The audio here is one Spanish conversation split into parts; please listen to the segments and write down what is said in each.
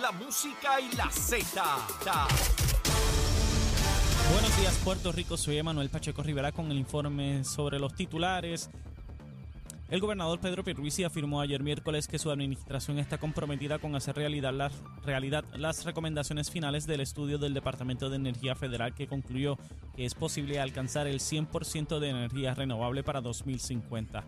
la, música y la Z. Buenos días, Puerto Rico. Soy Emanuel Pacheco Rivera con el informe sobre los titulares. El gobernador Pedro Pierluisi afirmó ayer miércoles que su administración está comprometida con hacer realidad las, realidad las recomendaciones finales del estudio del Departamento de Energía Federal que concluyó que es posible alcanzar el 100% de energía renovable para 2050.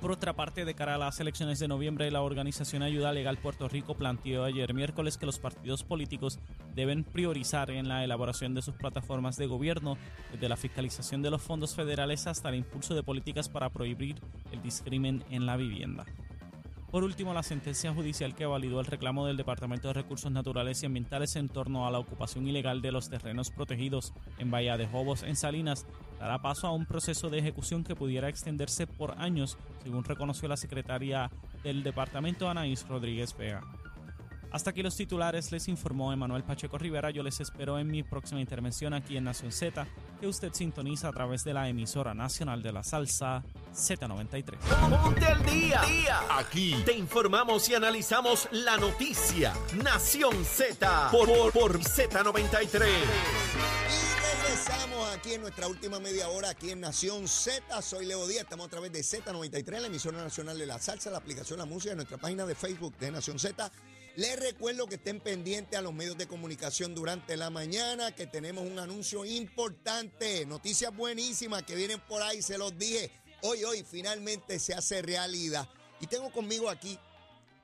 Por otra parte, de cara a las elecciones de noviembre, la organización Ayuda Legal Puerto Rico planteó ayer miércoles que los partidos políticos deben priorizar en la elaboración de sus plataformas de gobierno, desde la fiscalización de los fondos federales hasta el impulso de políticas para prohibir el discrimen en la vivienda. Por último, la sentencia judicial que validó el reclamo del Departamento de Recursos Naturales y Ambientales en torno a la ocupación ilegal de los terrenos protegidos en Bahía de Jobos, en Salinas, dará paso a un proceso de ejecución que pudiera extenderse por años, según reconoció la secretaria del departamento Anaís Rodríguez Vega. Hasta aquí los titulares, les informó Emanuel Pacheco Rivera. Yo les espero en mi próxima intervención aquí en Nación Z, que usted sintoniza a través de la emisora nacional de la salsa Z93. Ponte al día. Aquí te informamos y analizamos la noticia. Nación Z por, por, por Z93. Y regresamos aquí en nuestra última media hora aquí en Nación Z. Soy Leo Díaz, estamos a través de Z93, la emisora nacional de la salsa, la aplicación La Música, en nuestra página de Facebook de Nación Z. Les recuerdo que estén pendientes a los medios de comunicación durante la mañana, que tenemos un anuncio importante, noticias buenísimas que vienen por ahí, se los dije. Hoy, hoy, finalmente se hace realidad. Y tengo conmigo aquí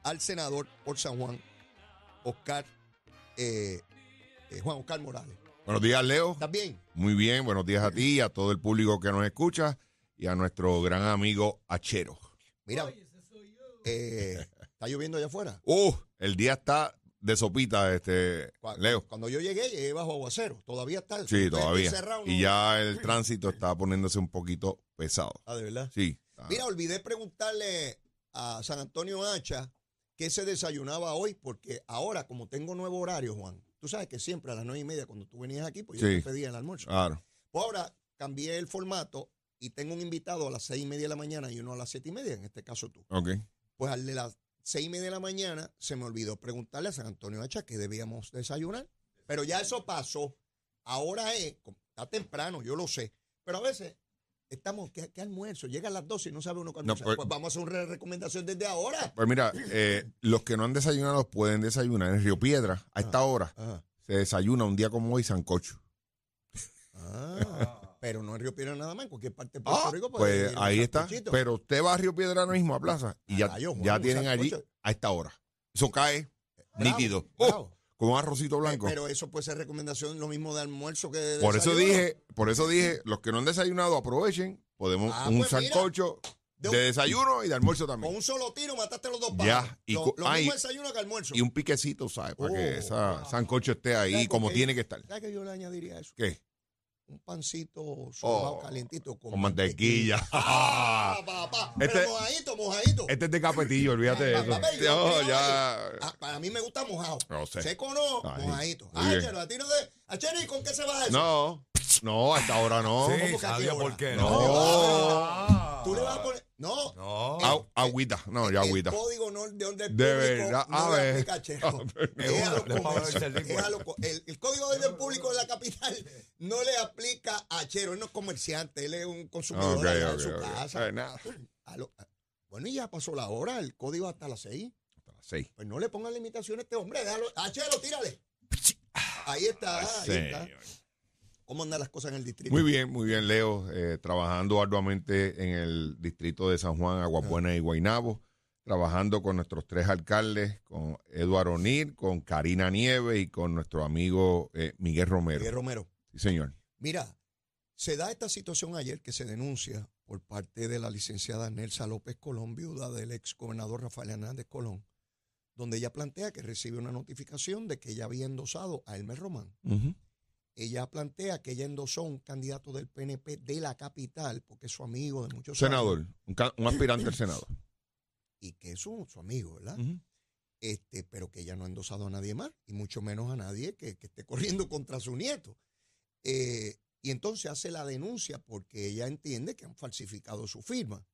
al senador por San Juan, Oscar, eh, eh, Juan Oscar Morales. Buenos días, Leo. ¿Estás bien? Muy bien, buenos días a ti, a todo el público que nos escucha y a nuestro gran amigo Achero. Mira, eh, ¿está lloviendo allá afuera? Uh, el día está de sopita, este, Leo. Cuando yo llegué, llegué bajo aguacero. Todavía está. Sí, todavía. cerrado, Y ya el tránsito está poniéndose un poquito pesado. Ah, de verdad. Sí. está- Mira, olvidé preguntarle a San Antonio Hacha qué se desayunaba hoy, porque ahora, como tengo nuevo horario, Juan, tú sabes que siempre a las nueve y media, cuando tú venías aquí, pues yo Sí. te pedía el almuerzo. Claro. Pues ahora cambié el formato y tengo un invitado a las seis y media de la mañana y uno a las siete y media, en este caso tú. Ok. Pues al de las seis y media de la mañana se me olvidó preguntarle a San Antonio Hacha que debíamos desayunar. Pero ya eso pasó. Ahora es, está temprano, yo lo sé. Pero a veces estamos, ¿qué, qué almuerzo? Llega a las 12 y no sabe uno cuándo. No, pues- pues vamos a hacer una recomendación desde ahora. Pues mira, eh, los que no han desayunado pueden desayunar. En Río Piedra, a esta hora, Ajá. se desayuna un día como hoy sancocho. Ah, pero no en Río Piedra nada más, en cualquier parte de Puerto Ah, Rico. pues ahí está. Pero usted va a Río Piedra ahora mismo a plaza y ya, Juan, ya un tienen allí a esta hora. Eso cae Bravo, nítido. bravo. Oh, con un arrocito blanco. Pero eso puede ser recomendación lo mismo de almuerzo que de por eso desayuno. dije, por eso dije, los que no han desayunado aprovechen, podemos Ah, un pues sancocho de de, un- desayuno y de almuerzo Con también. un solo tiro mataste los dos Ya, pájaros. y lo lo ah, mismo desayuno que almuerzo. Y un piquecito, ¿sabes? Para que Oh. esa sancocho esté ahí ¿Sabes como qué? tiene que estar. ¿Sabes que yo le añadiría eso? ¿Qué? Un pancito sobao Oh, calientito con, Con mantequilla. Ah, papá. Este- Pero mojadito, mojadito. Este es de capetillo, olvídate de Ah, eso. papá, yo- No, yo- ya. Ah, para mí me gusta mojado. No sé. Seco no, Ay, mojadito. muy Ah, bien. A ti no de. A Chero, ¿y con qué se va eso? No, no, hasta ahora no. ¿Cómo Sí, que a qué sabía hora? por qué. No. Ah. Tú le vas a poner. No. Agüita, no, ya el agüita. código no, de orden De público verdad, no a le ver. aplica a ver. El co- el, el código de orden público de la capital no le aplica a Chero. Él no es comerciante, él es un consumidor Ok, allá ok, en su ok. casa. Eh, nada. A lo- a- bueno, y ya pasó la hora, el código hasta las seis. Hasta las seis. Pues no le pongan limitación a este hombre, déjalo. A Chero, tírale. Ahí está, ahí está. Señor. ¿Cómo andan las cosas en el distrito? Muy bien, muy bien, Leo. eh, trabajando arduamente en el distrito de San Juan, Aguabuena y Guaynabo. Trabajando con nuestros tres alcaldes, con Eduardo O'Neill, con Karina Nieves y con nuestro amigo eh, Miguel Romero. Miguel Romero. Sí, señor. Mira, se da esta situación ayer que se denuncia por parte de la licenciada Nelsa López Colón, viuda del ex gobernador Rafael Hernández Colón, donde ella plantea que recibe una notificación de que ella había endosado a Elmer Román. Ella plantea que ella endosó un candidato del PNP de la capital, porque es su amigo de muchos años, Senador, un, ca- un aspirante al Senado. y que es su, su amigo, ¿verdad? este, pero que ella no ha endosado a nadie más, y mucho menos a nadie que, que esté corriendo contra su nieto. Eh, y entonces hace la denuncia porque ella entiende que han falsificado su firma.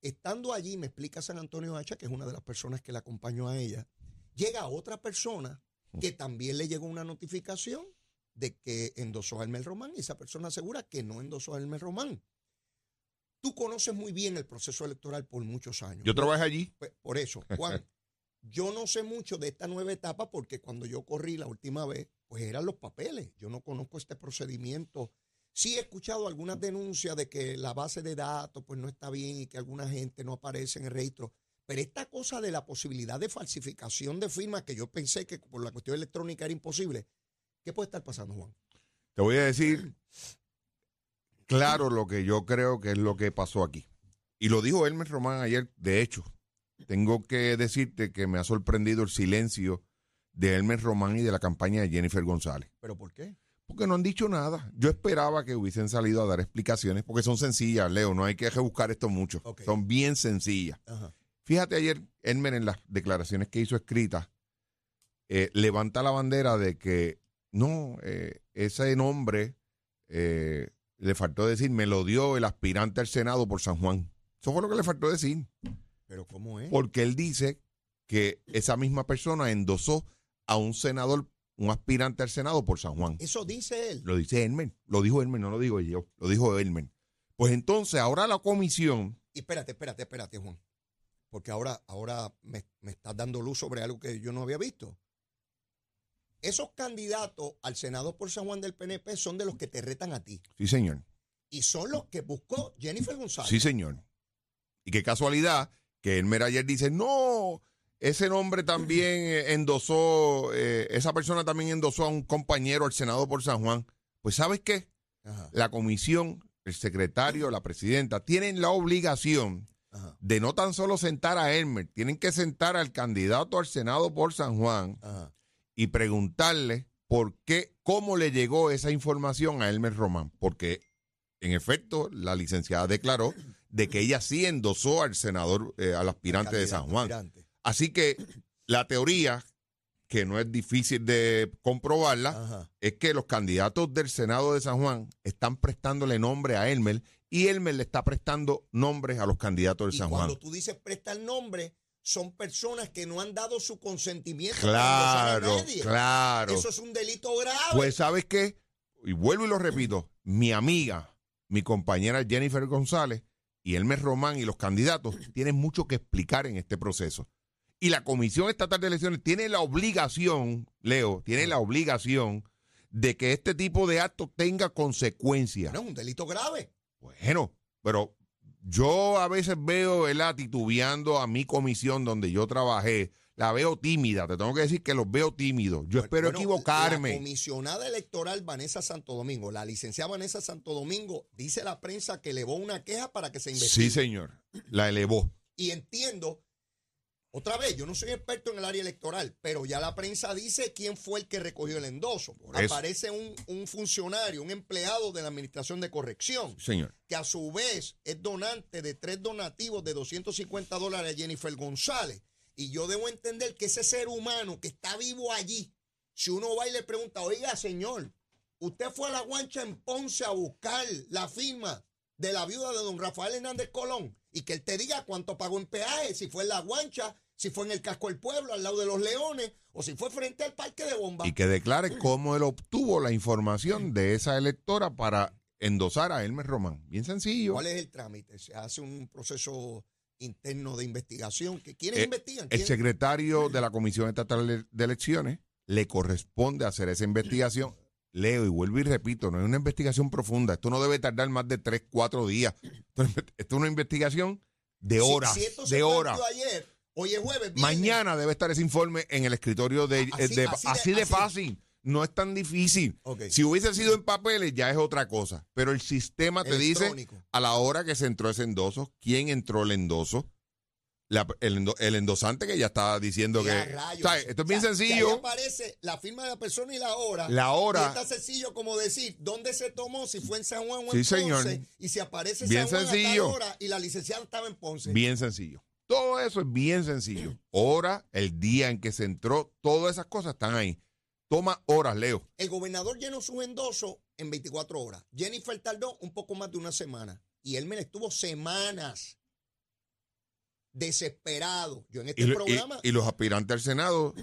Estando allí, me explica San Antonio Hacha, que es una de las personas que la acompañó a ella, llega otra persona que también le llegó una notificación de que endosó a Hermel Román y esa persona asegura que no endosó a Hermel Román. Tú conoces muy bien el proceso electoral por muchos años. Yo trabajé allí. Pues, por eso, Juan, yo no sé mucho de esta nueva etapa porque cuando yo corrí la última vez, pues eran los papeles. Yo no conozco este procedimiento. Sí he escuchado algunas denuncias de que la base de datos pues no está bien y que alguna gente no aparece en el registro. Pero esta cosa de la posibilidad de falsificación de firmas, que yo pensé que por la cuestión electrónica era imposible, ¿qué puede estar pasando, Juan? Te voy a decir claro lo que yo creo que es lo que pasó aquí. Y lo dijo Hermes Román ayer, de hecho. Tengo que decirte que me ha sorprendido el silencio de Hermes Román y de la campaña de Jennifer González. ¿Pero por qué? Porque no han dicho nada. Yo esperaba que hubiesen salido a dar explicaciones, porque son sencillas, Leo. No hay que buscar esto mucho. Son bien sencillas. Ajá. Fíjate ayer, Elmer, en las declaraciones que hizo escritas, eh, levanta la bandera de que no, eh, ese nombre eh, le faltó decir, me lo dio el aspirante al Senado por San Juan. Eso fue lo que le faltó decir. ¿Pero cómo es? Porque él dice que esa misma persona endosó a un senador, un aspirante al Senado por San Juan. Eso dice él. Lo dice Elmer, lo dijo Elmer, no lo digo yo, lo dijo Elmer. Pues entonces ahora la comisión, Y espérate, espérate, espérate, Juan. Porque ahora, ahora me, me estás dando luz sobre algo que yo no había visto. Esos candidatos al Senado por San Juan del PNP son de los que te retan a ti. sí señor, Y son los que buscó Jennifer González. sí señor. Y qué casualidad que Elmer ayer dice, no, ese nombre también eh, endosó, eh, esa persona también endosó a un compañero al Senado por San Juan. Pues sabes qué, Ajá, la comisión, el secretario, la presidenta, tienen la obligación ajá, de no tan solo sentar a Elmer, tienen que sentar al candidato al Senado por San Juan ajá. Y preguntarle por qué, cómo le llegó esa información a Elmer Román. Porque, en efecto, la licenciada declaró de que ella sí endosó al senador, eh, al aspirante de San Juan. aspirante. Así que la teoría, que no es difícil de comprobarla, Ajá. es que los candidatos del Senado de San Juan están prestándole nombre a Elmer y Elmer le está prestando nombres a los candidatos de Y San cuando Juan. tú dices presta el nombre, son personas que no han dado su consentimiento. endosar a Claro, nadie. claro. Eso es un delito grave. Pues sabes qué, y vuelvo y lo repito, mi amiga, mi compañera Jennifer González y Elmer Román y los candidatos tienen mucho que explicar en este proceso. Y la Comisión Estatal de Elecciones tiene la obligación, Leo, tiene la obligación de que este tipo de actos tenga consecuencias. no, es un delito grave. Bueno, pero yo a veces veo, ¿verdad? Titubeando a mi comisión donde yo trabajé. La veo tímida, te tengo que decir que los veo tímidos. Yo espero Bueno, equivocarme. La comisionada electoral Vanessa Santo Domingo, la licenciada Vanessa Santo Domingo, dice la prensa que elevó una queja para que se investigue. Sí, señor. La elevó. Y entiendo, otra vez, yo no soy experto en el área electoral, pero ya la prensa dice quién fue el que recogió el endoso. Aparece un, un funcionario, un empleado de la Administración de Corrección, señor. que a su vez es donante de tres donativos de 250 dólares a Jennifer González. Y yo debo entender que ese ser humano que está vivo allí, si uno va y le pregunta, oiga, señor, usted fue a la guancha en Ponce a buscar la firma de la viuda de don Rafael Hernández Colón y que él te diga cuánto pagó en peaje, si fue en la guancha, si fue en el casco del pueblo, al lado de los leones, o si fue frente al parque de bombas. Y que declare cómo él obtuvo la información de esa electora para endosar a Elmer Román. Bien sencillo. ¿Cuál es el trámite? Se hace un proceso interno de investigación. que ¿Quiénes Eh, investigan? El secretario de la Comisión Estatal de Elecciones le corresponde hacer esa investigación. Leo y vuelvo y repito, no es una investigación profunda. Esto no debe tardar más de tres, cuatro días. Esto es una investigación de Si- horas, si esto se de horas. ayer, hoy es jueves. viernes, Mañana debe estar ese informe en el escritorio de, Así- de- así así, de- de, así. fácil. No es tan difícil. Si hubiese sido en papeles ya es otra cosa. Pero el sistema te dice a la hora que se entró ese endoso, quién entró el endoso, la- el, endo- el endosante que ya estaba diciendo que... Esto es bien sencillo. aparece la firma de la persona y la hora. La hora. Y es tan sencillo como decir dónde se tomó, si fue en San Juan o Sí, en señor. Ponce. Y si aparece Bien San Juan a tal hora y la licenciada estaba en Ponce. Bien sencillo. Todo eso es bien sencillo. Hora, el día en que se entró, todas esas cosas están ahí. Toma horas, Leo. El gobernador llenó su endoso en 24 horas. Jennifer tardó un poco más de una semana. Y Elmer estuvo semanas. Desesperados. Yo en este Y, lo- y- programa... y los aspirantes al Senado,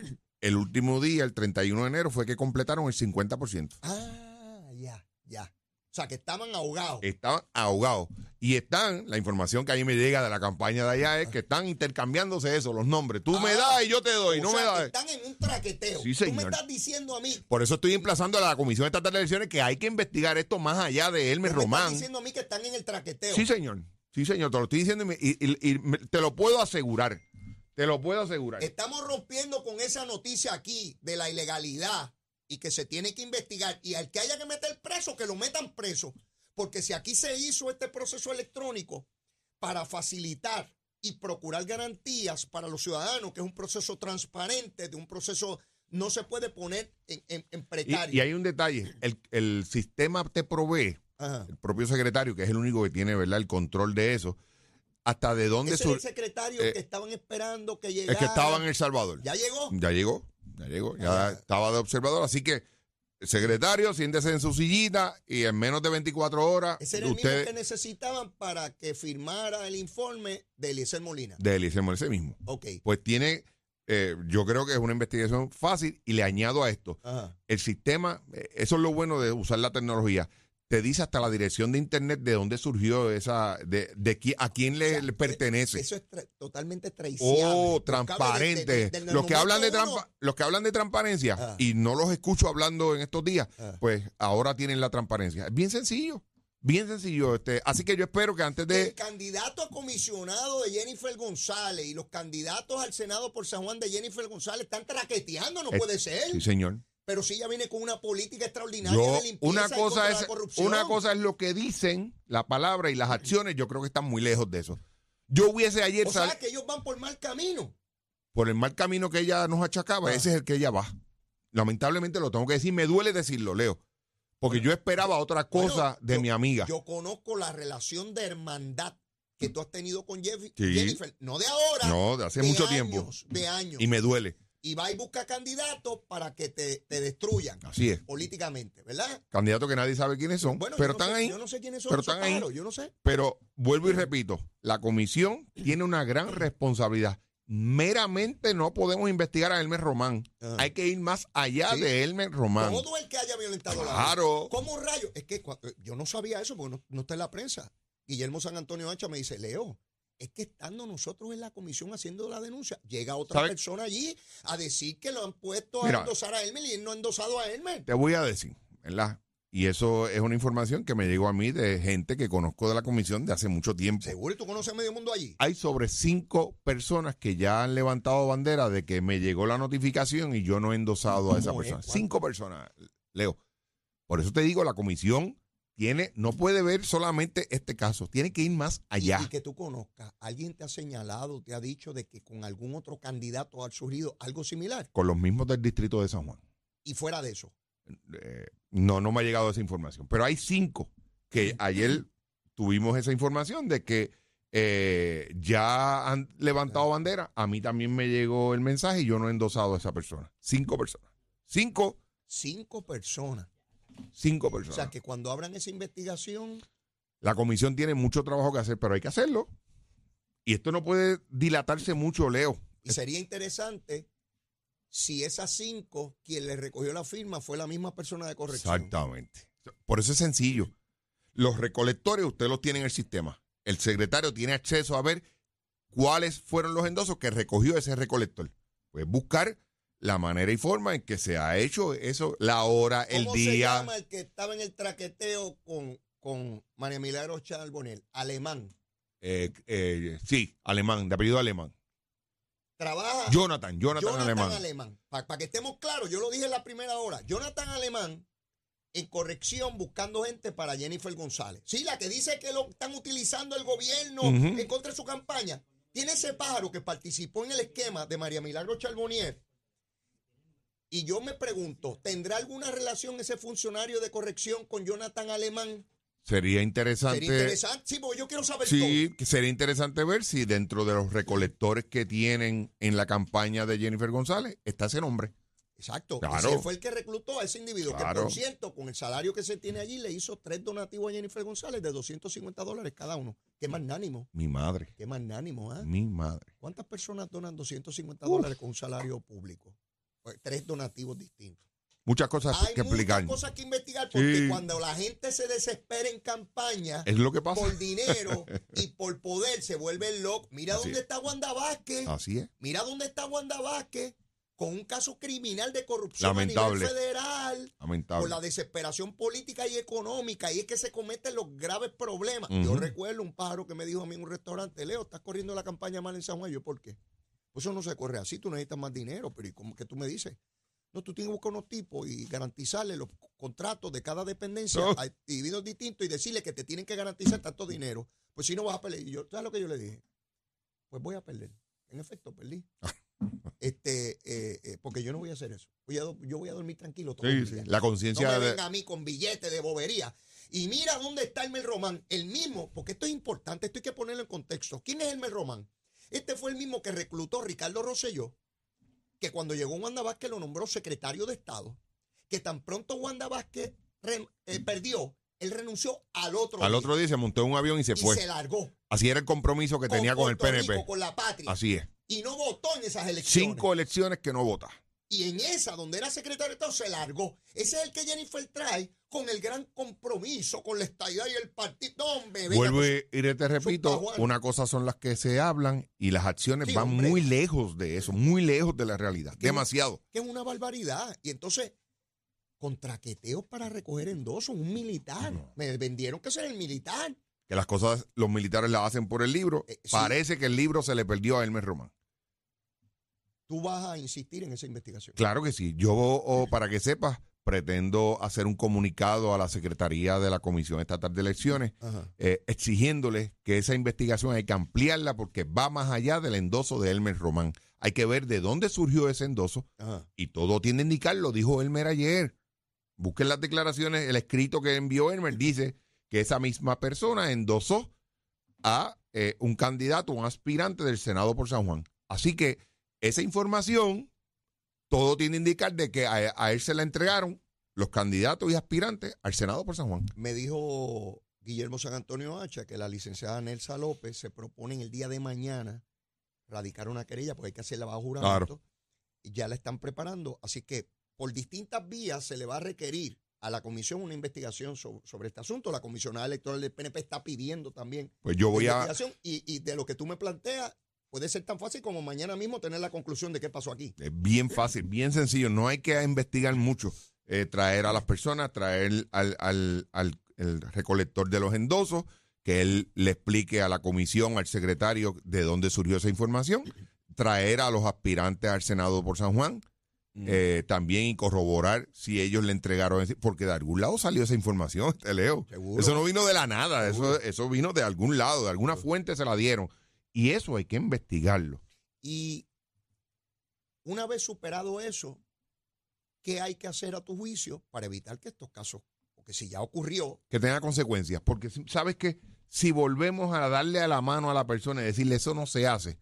el último día, el 31 de enero, fue que completaron el 50%. Ah, ya, ya. O sea, que estaban ahogados. Estaban ahogados. Y están, la información que a mí me llega de la campaña de allá es que están intercambiándose eso, los nombres. Tú me Ah, das y yo te doy, o no sea, me que das. están en un traqueteo. Sí, Tú me señor. estás diciendo a mí, Por eso estoy emplazando a la Comisión Estatal de Elecciones que hay que investigar esto más allá de tú Elmer me estás Román. diciendo a mí que están en el traqueteo. Sí, señor. Sí, señor. Te lo estoy diciendo y, te lo puedo asegurar. Te lo puedo asegurar. Estamos rompiendo con esa noticia aquí de la ilegalidad y que se tiene que investigar. Y al que haya que meter preso, que lo metan preso. Porque si aquí se hizo este proceso electrónico para facilitar y procurar garantías para los ciudadanos, que es un proceso transparente, de un proceso no se puede poner en, en- en Y, precario. y hay un detalle. El, el sistema te provee, Ajá. el propio secretario, que es el único que tiene ¿verdad? el control de eso, hasta de dónde Ese es el secretario eh, que estaban esperando que llegara. Es que estaba en El Salvador. ¿Ya llegó? Ya llegó, ya llegó, ya estaba de observador. Así que, secretario, siéntese en su sillita y en menos de 24 horas, Ese era el usted, mismo que necesitaban para que firmara el informe de Eliezer Molina. de Eliezer Molina, ese mismo, Ok. pues tiene, eh, yo creo que es una investigación fácil y le añado a esto, Ajá. el sistema, eh, eso es lo bueno de usar la tecnología. Te dice hasta la dirección de internet de dónde surgió esa, de, de qui- a quién le, O sea, le pertenece. Eso es tra- totalmente traicionable. Oh, transparente. el los que hablan de trampa- los que hablan de transparencia Ah. y no los escucho hablando en estos días, Ah. pues ahora tienen la transparencia. Es bien sencillo, bien sencillo. Este, así que yo espero que antes El de candidato a comisionado de Jennifer González y los candidatos al Senado por San Juan de Jennifer González están traqueteando, no Eh, puede ser. sí, señor. Pero sí ya viene con una política extraordinaria Yo, de limpieza una y cosa la es corrupción. una cosa es lo que dicen la palabra y las acciones. Yo creo que están muy lejos de eso. Yo hubiese ayer O sal- sea, que ellos van por mal camino. por el mal camino que ella nos achacaba. Ah. Ese es el que ella va. Lamentablemente lo tengo que decir. Me duele decirlo, Leo, porque yo esperaba otra cosa Bueno, de yo- mi amiga. Yo conozco la relación de hermandad que tú has tenido con Jeff- Sí. Jennifer, no de ahora, no, de hace mucho años, tiempo. De años. Y me duele. Y va y busca candidatos para que te, te destruyan Así es. políticamente, ¿verdad? Candidatos que nadie sabe quiénes son, Bueno, pero no están sé- ahí. Yo no sé quiénes son pero están ahí. yo no sé. Pero vuelvo y repito, la comisión tiene una gran responsabilidad. Meramente no podemos investigar a Elmer Román. Ah. Hay que ir más allá Sí. de Elmer Román. Todo el que haya violentado la. Claro. ¿Cómo rayo? Es que cua- yo no sabía eso porque no, no está en la prensa. Guillermo San Antonio Hacha me dice, Leo, es que estando nosotros en la comisión haciendo la denuncia, llega otra ¿Sabe? persona allí a decir que lo han puesto a Mira. endosar a Elmer y él no ha endosado a Elmer. Te voy a decir, ¿verdad? Y eso es una información que me llegó a mí de gente que conozco de la comisión de hace mucho tiempo. Seguro, tú conoces a medio mundo allí. Hay sobre cinco personas que ya han levantado bandera de que me llegó la notificación y yo no he endosado a esa persona. Cinco personas, Leo. Por eso te digo, la comisión tiene, no puede ver solamente este caso, tiene que ir más Y- allá. Y, que tú conozcas, alguien te ha señalado, te ha dicho de que con algún otro candidato ha surgido algo similar. con los mismos del distrito de San Juan. Y fuera de eso. Eh, no, no me ha llegado esa información. Pero hay cinco que ayer tuvimos esa información de que eh, ya han levantado bandera. A mí también me llegó el mensaje y yo no he endosado a esa persona. Cinco personas. Cinco, Cinco personas. Cinco O personas. sea que cuando abran esa investigación, La comisión tiene mucho trabajo que hacer, pero hay que hacerlo. Y esto no puede dilatarse mucho, Leo. y sería interesante si esas cinco, quien le recogió la firma fue la misma persona de corrección. Exactamente. Por eso es sencillo. Los recolectores usted los tiene en el sistema. El secretario tiene acceso a ver cuáles fueron los endosos que recogió ese recolector. Pues buscar la manera y forma en que se ha hecho eso, la hora, el ¿Cómo se día. llama el que estaba en el traqueteo con, con María Milagro Charbonel? Alemán. Eh, eh, sí, alemán, de apellido alemán. Trabaja. Jonathan, Jonathan, Jonathan alemán. Alemán. Para que estemos claros, yo lo dije en la primera hora. Jonathan Alemán en corrección buscando gente para Jennifer González. Sí, la que dice que lo están utilizando el gobierno en contra de su campaña. Tiene ese pájaro que participó en el esquema de María Milagro Charbonnier. Y yo me pregunto, ¿tendrá alguna relación ese funcionario de corrección con Jonathan Alemán? Sería interesante. Sería interesante. Sí, porque yo quiero saber Sí, que sería interesante ver si dentro de los recolectores que tienen en la campaña de Jennifer González está ese nombre. Exacto. Claro. Ese fue el que reclutó a ese individuo. Que Claro. por cierto, con el salario que se tiene allí, le hizo tres donativos a Jennifer González de 250 dólares cada uno. Qué magnánimo. Mi madre, Qué magnánimo, ¿ah? mi madre. ¿Cuántas personas donan 250 dólares con un salario público? Pues, tres donativos distintos. Muchas cosas Hay que explicar. muchas cosas que investigar porque Sí. cuando la gente se desespera en campaña Es lo que pasa. por dinero y por poder se vuelve loco. Mira Así dónde es. está Wanda Vázquez. Así es. Mira dónde está Wanda Vázquez con un caso criminal de corrupción a Lamentable. nivel federal. Por Lamentable. la desesperación política y económica, y es que se cometen los graves problemas. Yo recuerdo un pájaro que me dijo a mí en un restaurante, Leo, estás corriendo la campaña mal en San Juan. Yo, ¿por qué? Pues eso no se corre así, tú necesitas más dinero, pero ¿y cómo que tú me dices? No, tú tienes que buscar unos tipos y garantizarle los contratos de cada dependencia No. a individuos distintos y decirle que te tienen que garantizar tanto dinero. Pues si no vas a perder. Y yo, ¿sabes lo que yo le dije? Pues voy a perder. En efecto, perdí. este, eh, eh, porque yo no voy a hacer eso. Voy a do- yo voy a dormir tranquilo todo Sí, el día. La No conciencia me de. venga a mí con billetes de bobería. Y mira dónde está Elmer Román, el mismo, porque esto es importante, esto hay que ponerlo en contexto. ¿Quién es Elmer Román? Este fue el mismo que reclutó Ricardo Rosselló, que cuando llegó Wanda Vázquez lo nombró secretario de Estado, que tan pronto Wanda Vázquez eh, perdió, él renunció al otro Al día otro día se montó en un avión y se y fue. se largó. Así era el compromiso que tenía con el PNP. Rico, con la patria. Así es. Y no votó en esas elecciones. Cinco elecciones que no vota. Y en esa, donde era secretario de Estado, se largó. Ese es el que Jennifer trae con el gran compromiso, con la estadidad y el partido. No, venga, Vuelvo pues, y te repito, una cosa son las que se hablan y las acciones Sí, van hombre. muy lejos de eso, muy lejos de la realidad. Que- Demasiado. que es una barbaridad. Y entonces, contraqueteos para recoger endosos, un militar. Me vendieron que ser el militar. Que las cosas los militares las hacen por el libro. Eh, sí. Parece que el libro se le perdió a Hermes Román. Tú vas a insistir en esa investigación. Claro que sí. Yo, o para que sepas, pretendo hacer un comunicado a la Secretaría de la Comisión Estatal de Elecciones eh, exigiéndole que esa investigación hay que ampliarla porque va más allá del endoso de Elmer Román. Hay que ver de dónde surgió ese endoso Ajá. y todo tiende a indicar, lo dijo Elmer ayer. Busquen las declaraciones, el escrito que envió Elmer dice que esa misma persona endosó a eh, un candidato, un aspirante del Senado por San Juan. Así que esa información, todo tiende a indicar de que a, a él se la entregaron los candidatos y aspirantes al Senado por San Juan. Me dijo Guillermo San Antonio Hacha que la licenciada Nelsa López se propone en el día de mañana radicar una querella porque hay que hacerla bajo juramento. Y ya la están preparando. Así que por distintas vías se le va a requerir a la comisión una investigación so- sobre, este asunto. La comisionada electoral del PNP está pidiendo también Pues yo voy a, investigación. Y, y de lo que tú me planteas, puede ser tan fácil como mañana mismo tener la conclusión de qué pasó aquí. Es bien fácil, bien sencillo. No hay que investigar mucho. Eh, traer a las personas, traer al, al- al- el recolector de los endosos, que él le explique a la comisión, al secretario, de dónde surgió esa información. Traer a los aspirantes al Senado por San Juan. eh, también y corroborar si ellos le entregaron, ese- porque de algún lado salió esa información, te leo. Seguro. Eso no vino de la nada, Seguro. eso, eso vino de algún lado, de alguna fuente se la dieron. Y eso hay que investigarlo. Y una vez superado eso, ¿qué hay que hacer a tu juicio para evitar que estos casos, porque si ya ocurrió, que tenga consecuencias. Porque sabes que si volvemos a darle a la mano a la persona y decirle eso no se hace,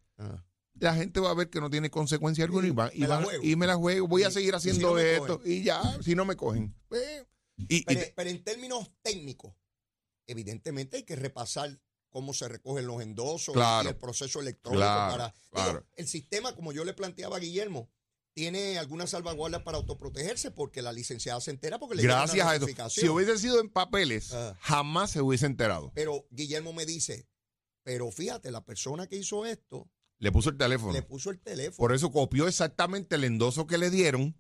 la gente va a ver que no tiene consecuencia alguna y, va- y, me la y me la juego. Voy a seguir si haciendo no esto y ya, si no me cogen. pues, pero en términos técnicos, evidentemente hay que repasar cómo se recogen los endosos Claro. y el proceso electrónico Claro, para digo, el sistema, como yo le planteaba a Guillermo, tiene algunas salvaguardas para autoprotegerse porque la licenciada se entera porque le gracias a eso. Si hubiese sido en papeles, Ah. jamás se hubiese enterado. Pero Guillermo me dice, pero fíjate, la persona que hizo esto Le puso el teléfono. le puso el teléfono. Por eso copió exactamente el endoso que le dieron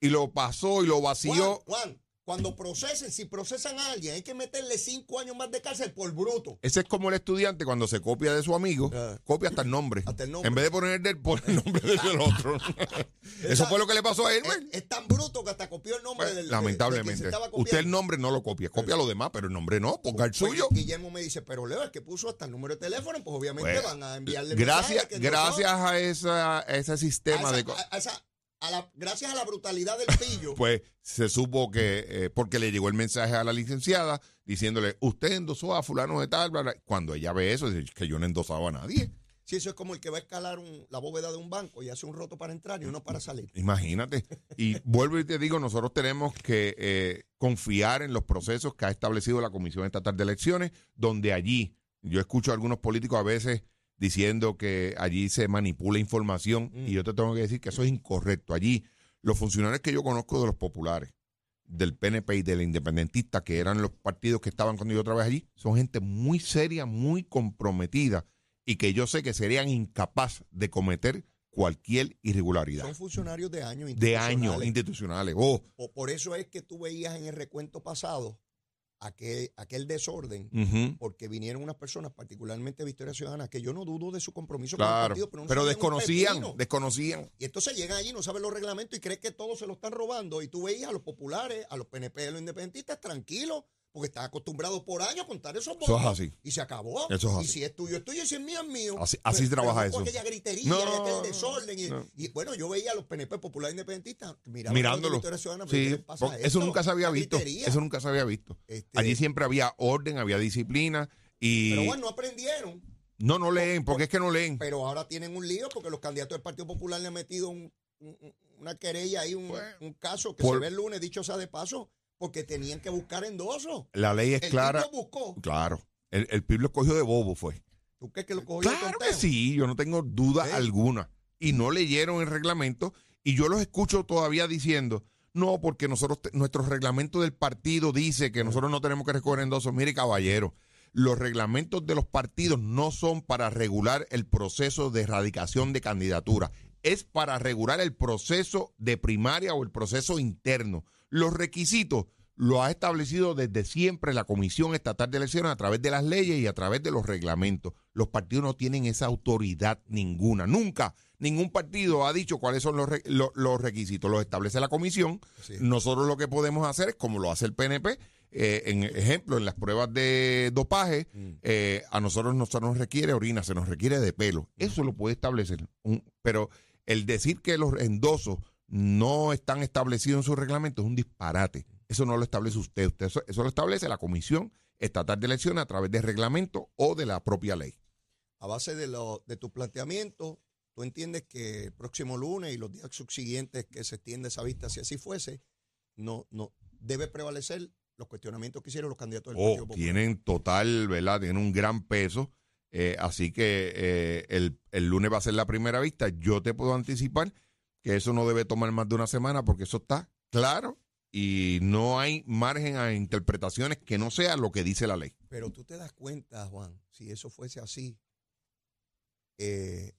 y lo pasó y lo vació. Juan, Juan, cuando procesen, si procesan a alguien, hay que meterle cinco años más de cárcel por bruto. Ese es como el estudiante cuando se copia de su amigo, Ah. copia hasta el nombre. Hasta el nombre. En vez de poner el del, pone el nombre del otro. Eso fue lo que le pasó a él, Es, es tan bruto que hasta copió el nombre Pues, del de- de lamentablemente. Usted el nombre no lo copia, copia lo demás, pero el nombre no, ponga el Pues, suyo. Guillermo me dice, pero Leo, es que puso hasta el número de teléfono, pues obviamente Pues, van a enviarle Gracias, no gracias a, esa, a ese a sistema esa- de... a esa- a la- gracias a la brutalidad del pillo. Pues se supo que, eh, porque le llegó el mensaje a la licenciada diciéndole, usted endosó a fulano de tal, bla, bla". cuando ella ve eso, dice que yo no he endosado a nadie. Si eso es como el que va a escalar un- la bóveda de un banco y hace un roto para entrar y uno para salir. Imagínate. Y vuelvo y te digo, nosotros tenemos que eh, confiar en los procesos que ha establecido la Comisión Estatal de Elecciones, donde allí, yo escucho a algunos políticos a veces diciendo que allí se manipula información Mm. y yo te tengo que decir que eso es incorrecto. Allí, los funcionarios que yo conozco de los populares, del PNP y del independentista, que eran los partidos que estaban cuando yo trabajé allí, son gente muy seria, muy comprometida y que yo sé que serían incapaz de cometer cualquier irregularidad Son funcionarios de años de años institucionales. institucionales. Oh, Po- Por eso es que tú veías en el recuento pasado aquel, aquel desorden, ujú, porque vinieron unas personas, particularmente Victoria Ciudadana, que yo no dudo de su compromiso con el claro. partido, pero, no Pero desconocían, desconocían. Y entonces llegan allí, no saben los reglamentos y creen que todos se lo están robando. Y tú veías a los populares, a los PNP, a los independentistas tranquilos, porque están acostumbrados por años a contar esos votos. Eso es así. Y se acabó. Eso es Y así. si es tuyo, es tuyo. Y si es mío, es mío. Así- así Pero- trabaja pero eso. aquella gritería No, y aquel desorden. Y, no. y, bueno, yo veía a los PNP populares independentistas Mirándolo. a los de Victoria Ciudadana, pero ¿qué Sí, eso esto? nunca se había visto. Eso nunca se había visto. Este, Allí siempre había orden, había disciplina y Pero bueno, no aprendieron. no, no leen, porque es que no leen. Pero ahora tienen un lío porque los candidatos del Partido Popular le han metido un- un- un- una querella ahí, un, Pues, un caso que por- se ve el lunes, dicho sea de paso, porque tenían que buscar endosos. La ley es El clara. buscó. Claro. El, el PIB lo cogió de bobo, fue. ¿Tú crees que lo cogió de Claro que sí, yo no tengo duda alguna. Y no leyeron el reglamento y yo los escucho todavía diciendo, no, porque nosotros, nuestro reglamento del partido dice que nosotros no tenemos que recoger endosos. Mire, caballero, los reglamentos de los partidos no son para regular el proceso de erradicación de candidatura, es para regular el proceso de primaria o el proceso interno. Los requisitos lo ha establecido desde siempre la Comisión Estatal de Elecciones a través de las leyes y a través de los reglamentos. Los partidos no tienen esa autoridad ninguna. Nunca ningún partido ha dicho cuáles son los, re- lo- los requisitos. Los establece la Comisión. Sí. Nosotros lo que podemos hacer es, como lo hace el PNP, eh, en ejemplo, en las pruebas de dopaje, Mm. eh, a nosotros no se nos requiere orina, se nos requiere de pelo. Eso lo puede establecer. un- pero el decir que los endosos no están establecidos en su reglamento es un disparate. Eso no lo establece usted. usted eso, eso lo establece la Comisión Estatal de Elecciones a través de reglamento o de la propia ley. A base de, lo, de tu planteamiento, tú entiendes que el próximo lunes y los días subsiguientes que se extiende esa vista, si así fuese, no, no debe prevalecer los cuestionamientos que hicieron los candidatos del Partido Oh, Popular. tienen total, ¿verdad? Tienen un gran peso. eh, así que eh, el, el lunes va a ser la primera vista. Yo te puedo anticipar que eso no debe tomar más de una semana porque eso está claro y no hay margen a interpretaciones que no sea lo que dice la ley. Pero tú te das cuenta, Juan, si eso fuese así, eh,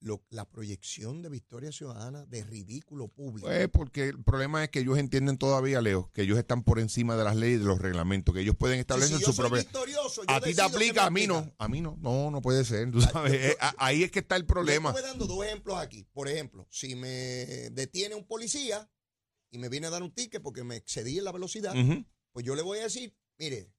lo- la proyección de Victoria Ciudadana de ridículo público. Pues porque el problema es que ellos entienden todavía, Leo, que ellos están por encima de las leyes y de los reglamentos, que ellos pueden establecer si yo su soy propia... A ti te aplica, a mí no. A mí no. No, no puede ser. Tú sabes, yo- eh, ahí es que está el problema. Yo estuve dando dos ejemplos aquí. Por ejemplo, si me detiene un policía y me viene a dar un ticket porque me excedí en la velocidad, pues yo le voy a decir, mire,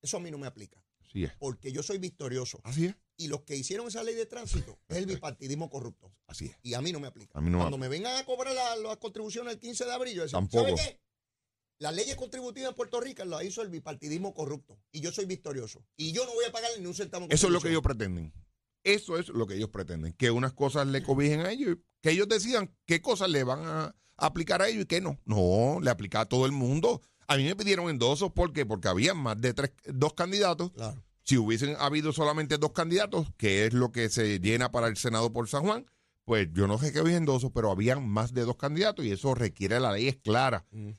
eso a mí no me aplica, Así es. porque yo soy victorioso. Así es. Y los que hicieron esa ley de tránsito es el bipartidismo corrupto. Así es. Y a mí no me aplica. A mí no Cuando me vengan a cobrar la- las contribuciones el 15 de abril, yo decía, Tampoco. ¿sabe qué? Las leyes contributivas en Puerto Rico las hizo el bipartidismo corrupto. Y yo soy victorioso. Y yo no voy a pagar ni un centavo. en Eso es lo que ellos pretenden. Eso es lo que ellos pretenden. Que unas cosas le cobijen a ellos, que ellos decidan qué cosas le van a aplicar a ellos y qué no. No, le aplica a todo el mundo. A mí me pidieron endosos, ¿por qué? Porque había más de tres, dos candidatos. Claro. Si hubiesen habido solamente dos candidatos, que es lo que se llena para el Senado por San Juan, pues yo no sé qué había endosos, pero habían más de dos candidatos y eso requiere, la ley es clara. Mm.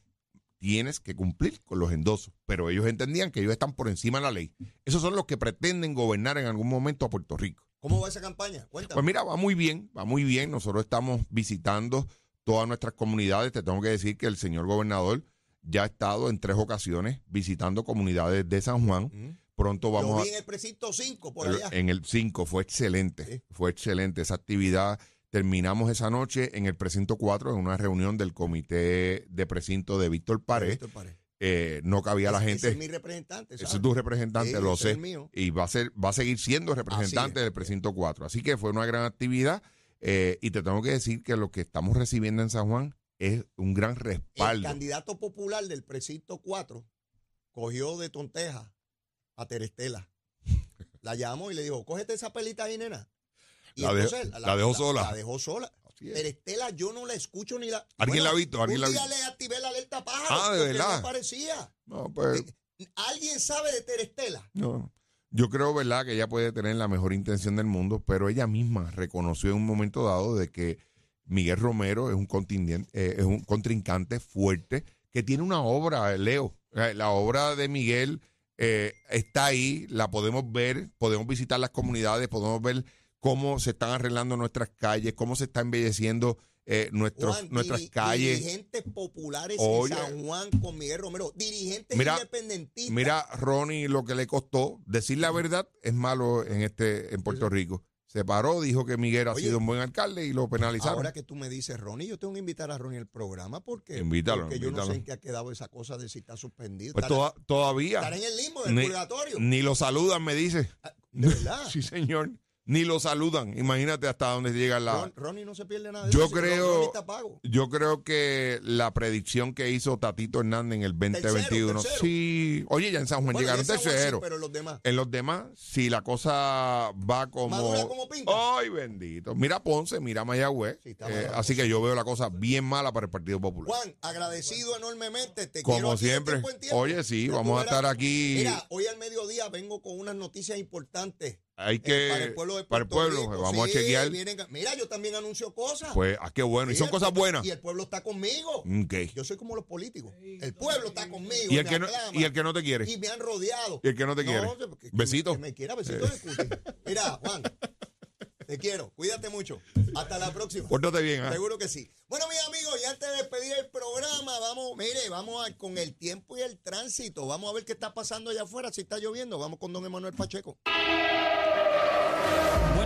Tienes que cumplir con los endosos, pero ellos entendían que ellos están por encima de la ley. Esos son los que pretenden gobernar en algún momento a Puerto Rico. ¿Cómo va esa campaña? Cuéntame. Pues mira, va muy bien, va muy bien. Nosotros estamos visitando todas nuestras comunidades. Te tengo que decir que el señor gobernador ya ha estado en tres ocasiones visitando comunidades de San Juan. Mm. Pronto vamos Lo a... vi en el precinto 5 por El- allá. En el 5 fue excelente, Sí. fue excelente esa actividad. Terminamos esa noche en el precinto 4 en una reunión del comité de precinto de Víctor Pared. Víctor Pared. Eh, no cabía la gente, ese es mi representante. ese es tu representante, Sí, lo sé, mío. y va a ser, va a seguir siendo representante es. del precinto 4. Así que fue una gran actividad eh, y te tengo que decir que lo que estamos recibiendo en San Juan es un gran El respaldo. candidato popular del precinto 4 cogió de tonteja a Terestela. La llamó y le dijo, cógete esa pelita ahí, nena. Y La dejó- entonces la dejó sola. La dejó sola. Así es. Pero Estela, yo no la escucho ni la. ¿Alguien la ha visto? ¿Alguien un la visto? le activé la alerta pájaro. Ah, ¿de verdad? No aparecía. No, pues, ¿Alguien sabe de Terestela? no. Yo creo, ¿verdad?, que ella puede tener la mejor intención del mundo, pero ella misma reconoció en un momento dado de que Miguel Romero es un, eh, es un contrincante fuerte que tiene una obra, Leo. Eh, La obra de Miguel eh, está ahí, la podemos ver, podemos visitar las comunidades, podemos ver cómo se están arreglando nuestras calles, cómo se está embelleciendo eh, nuestros, Juan, nuestras diri- calles. Dirigentes populares Oye. en San Juan con Miguel Romero. Dirigentes Mira, independentistas. Mira, Ronnie, lo que le costó decir la verdad es malo en este en Puerto Rico. Se paró, dijo que Miguel ha sido un buen alcalde y lo penalizaron. Ahora que tú me dices, Ronnie, yo tengo que invitar a Ronnie al programa porque, Invítalo, porque yo no sé en qué ha quedado esa cosa de si está suspendido. pues Estará- toda- todavía estará en el limbo, en el ni, purgatorio. ni lo saludan, me dice. Ah, ¿De verdad? Sí, señor. Ni lo saludan. Imagínate hasta dónde llega la. Ron- Ronnie no se pierde nada de Yo eso, creo-. Yo creo que la predicción que hizo Tatito Hernández en el 2021. tercero. Sí. Oye, ya en San Juan Bueno, llegaron Juan sí, pero los demás. En los demás, si la cosa va como. Madura como pinta. Ay, bendito. Mira Ponce, mira Mayagüez. Sí, Eh, así que yo veo la cosa bien mala para el Partido Popular. Juan, agradecido enormemente. Te Como quiero siempre. tiempo en tiempo. Oye, sí, Pero vamos a estar aquí. Mira, hoy al mediodía vengo con unas noticias importantes. Hay eh, que. para el pueblo de para el Puerto pueblo, Rico. vamos Sí, a chequear. vienen- mira, yo también anuncio cosas. Pues, ah, qué bueno. Y son cosas pueblo- buenas. Y el pueblo está conmigo. Yo soy como los políticos. El pueblo está conmigo. Y el, que no, y el que no te quiere. y me han rodeado. Y el que no te quiere. que- que Besito. Me, que me quiera, besito de cuti. Mira, Juan, te quiero. Cuídate mucho. Hasta la próxima. Pórtate bien, ¿ah? Seguro que sí. Bueno, mis amigos, y antes de despedir el programa, vamos, mire, vamos a- con el tiempo y el tránsito. Vamos a ver qué está pasando allá afuera, si está lloviendo. Vamos con don Emanuel Pacheco.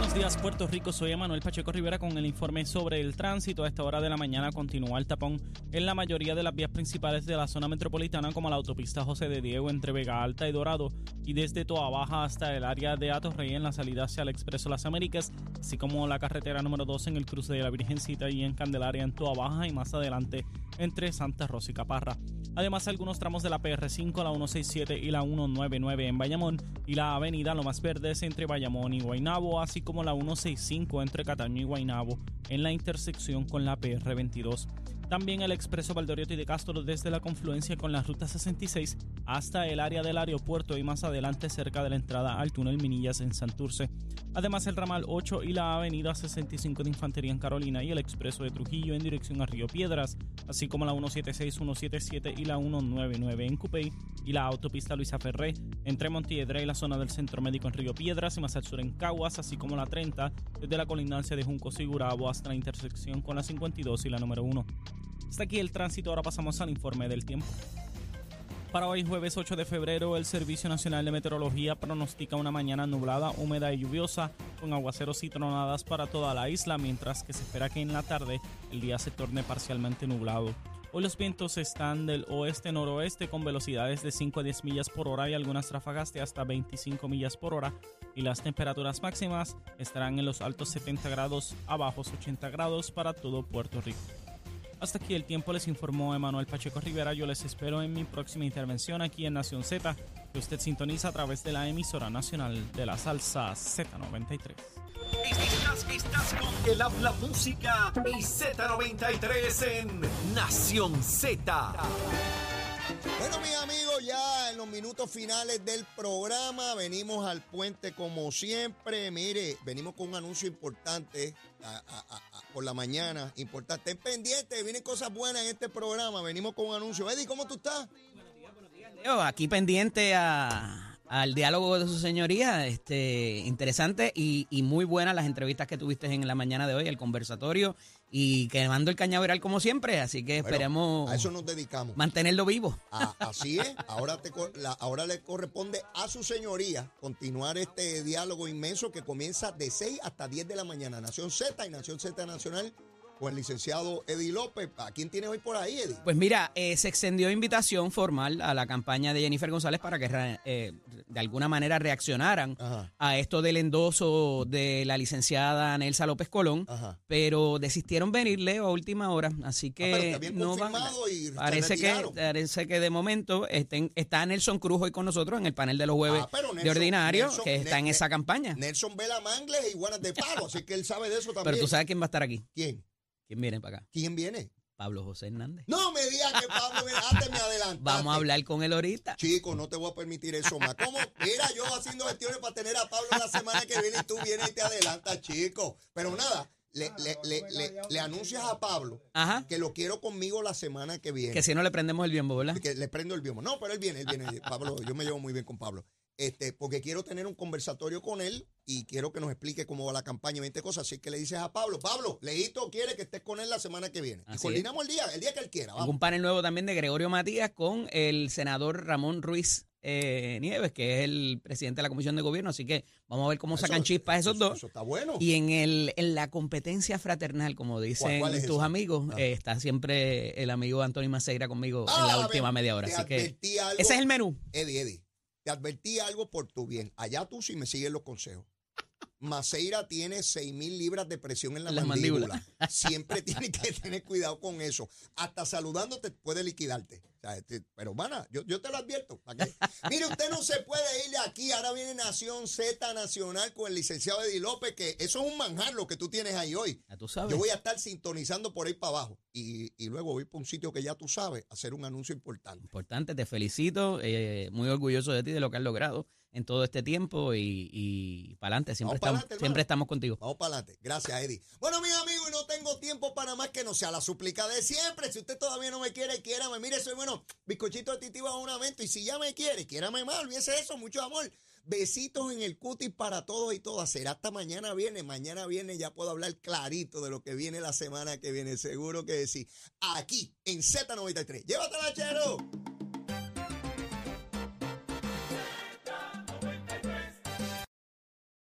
Buenos días, Puerto Rico. Soy Emanuel Pacheco Rivera con el informe sobre el tránsito. A esta hora de la mañana continúa el tapón en la mayoría de las vías principales de la zona metropolitana, como la autopista José de Diego entre Vega Alta y Dorado, y desde Toa Baja hasta el área de Atorrey en la salida hacia el Expreso Las Américas, así como la carretera número 2 en el cruce de la Virgencita y en Candelaria en Toa Baja y más adelante entre Santa Rosa y Caparra. Además, algunos tramos de la PR5, la 167 y la 199 en Bayamón y la avenida Lo Más Verdes entre Bayamón y Guaynabo, así como la 165 entre Cataño y Guaynabo en la intersección con la PR22. También el expreso Valdoriotti de Castro desde la confluencia con la ruta 66 hasta el área del aeropuerto y más adelante cerca de la entrada al túnel Minillas en Santurce. Además el ramal 8 y la avenida 65 de Infantería en Carolina y el expreso de Trujillo en dirección a Río Piedras, así como la 176, 177 y la 199 en Cupey y la autopista Luisa Ferré entre Montiedra y la zona del Centro Médico en Río Piedras y más al sur en Caguas, así como la 30 desde la colindancia de Juncos y Gurabo hasta la intersección con la 52 y la número 1. Hasta aquí el tránsito, ahora pasamos al informe del tiempo. Para hoy jueves 8 de febrero, el Servicio Nacional de Meteorología pronostica una mañana nublada, húmeda y lluviosa, con aguaceros y tronadas para toda la isla, mientras que se espera que en la tarde el día se torne parcialmente nublado. Hoy los vientos están del oeste-noroeste con velocidades de 5 a 10 millas por hora y algunas ráfagas de hasta 25 millas por hora, y las temperaturas máximas estarán en los altos 70 grados a bajos 80 grados para todo Puerto Rico. Hasta aquí el tiempo les informó Emanuel Pacheco Rivera. Yo les espero en mi próxima intervención aquí en Nación Z, que usted sintoniza a través de la emisora nacional de la salsa Z93. Estás, estás con el habla música y Z93 en Nación Z. Bueno, mis amigos, ya en los minutos finales del programa venimos al puente como siempre. Mire, venimos con un anuncio importante por la mañana. Importante. Estén pendientes, vienen cosas buenas en este programa. Venimos con un anuncio. Eddie, ¿cómo tú estás? Leo, aquí pendiente al diálogo de su señoría, este, interesante y, y muy buenas las entrevistas que tuviste en la mañana de hoy, el conversatorio y quemando el cañaveral como siempre, así que Bueno, esperemos A eso nos dedicamos. mantenerlo vivo. A- así es. Ahora, te, co- la- ahora le corresponde a su señoría continuar este diálogo inmenso que comienza de 6 hasta 10 de la mañana. Nación Z y Nación Z Nacional con el licenciado Eddie López. ¿A quién tienes hoy por ahí, Eddie? Pues mira, eh, se extendió invitación formal a la campaña de Jennifer González para que eh, de alguna manera reaccionaran Ajá. a esto del endoso de la licenciada Nelsa López Colón, Ajá. pero desistieron venirle a última hora, así Ah, pero que no van. y Parece que, parece que de momento estén- está Nelson Cruz hoy con nosotros en el panel de los jueves Ah, de ordinario, Nelson- que está en esa campaña. Nelson Vela Mangles y Guanas de Palo, así que él sabe de eso también. Pero tú sabes quién va a estar aquí. ¿Quién? ¿Quién viene para acá? ¿Quién viene? Pablo José Hernández. No me digas que Pablo antes me adelantaste. Vamos a hablar con él ahorita. Chico, no te voy a permitir eso más. ¿Cómo? Mira, yo haciendo gestiones para tener a Pablo la semana que viene y tú vienes y te adelantas, chico. Pero nada, le, le, le, le, anuncias a Pablo Ajá. que lo quiero conmigo la semana que viene. Que si no le prendemos el biombo, ¿verdad? que le prendo el biomo. No, pero él viene, él viene. Pablo, yo me llevo muy bien con Pablo. Este, porque quiero tener un conversatorio con él y quiero que nos explique cómo va la campaña y 20 cosas. Así que le dices a Pablo, Pablo, Leito quiere que estés con él la semana que viene. y coordinamos el día, el día que él quiera. Vamos. un panel nuevo también de Gregorio Matías con el senador Ramón Ruiz eh, Nieves, que es el presidente de la Comisión de Gobierno. Así que vamos a ver cómo Eso- sacan chispas esos eso- dos. Eso está bueno. Y en el en la competencia fraternal, como dicen cuál es tus esa? amigos, Ah. eh, está siempre el amigo Antonio Maceira conmigo en Ah, la a última ver, media hora. Así que ese es el menú. Eddie, Eddie, te advertí algo por tu bien. Allá tú sí me sigues los consejos. Maceira tiene 6 mil libras de presión en la Las mandíbula. Siempre tienes que tener cuidado con eso. Hasta saludándote puede liquidarte. O sea, este, pero, mana, yo, yo te lo advierto. Mire, usted no se puede ir de aquí. Ahora viene Nación Z Nacional con el licenciado Eddie López, que eso es un manjar lo que tú tienes ahí hoy. Ya tú sabes. Yo voy a estar sintonizando por ahí para abajo. Y, y luego voy para un sitio que ya tú sabes, hacer un anuncio importante. Importante, te felicito, eh, muy orgulloso de ti, de lo que has logrado en todo este tiempo y, y para adelante, siempre, estamos, siempre estamos contigo. Vamos para adelante. Gracias, Eddie. Bueno, mis amigos, y no tengo tiempo para más que no sea la súplica de siempre. Si usted todavía no me quiere, quiérame. Mire, soy bueno, bizcochito de titi bajo un aumento. Y si ya me quiere, quiérame más. Olvídese eso, mucho amor. Besitos en el cutis para todos y todas. Será hasta mañana viene. Mañana viene ya puedo hablar clarito de lo que viene la semana que viene. Seguro que sí. Aquí, en Z93. Llévatela, chero.